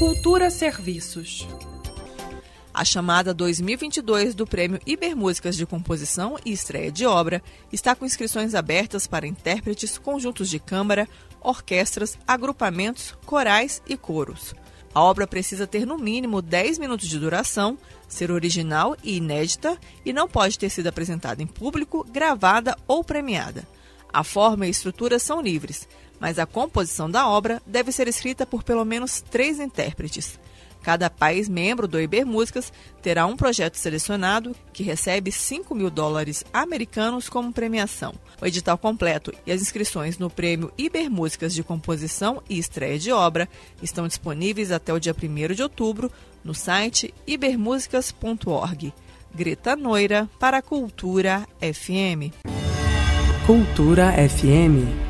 Cultura Serviços. A chamada 2022 do Prêmio Ibermúsicas de Composição e Estreia de Obra está com inscrições abertas para intérpretes, conjuntos de câmara, orquestras, agrupamentos, corais e coros. A obra precisa ter no mínimo 10 minutos de duração, ser original e inédita e não pode ter sido apresentada em público, gravada ou premiada. A forma e estrutura são livres, mas a composição da obra deve ser escrita por pelo menos três intérpretes. Cada país membro do Ibermúsicas terá um projeto selecionado que recebe 5 mil dólares americanos como premiação. O edital completo e as inscrições no prêmio Ibermúsicas de Composição e Estreia de Obra estão disponíveis até o dia 1 de outubro no site ibermusicas.org. Greta Noira para Cultura FM. Cultura FM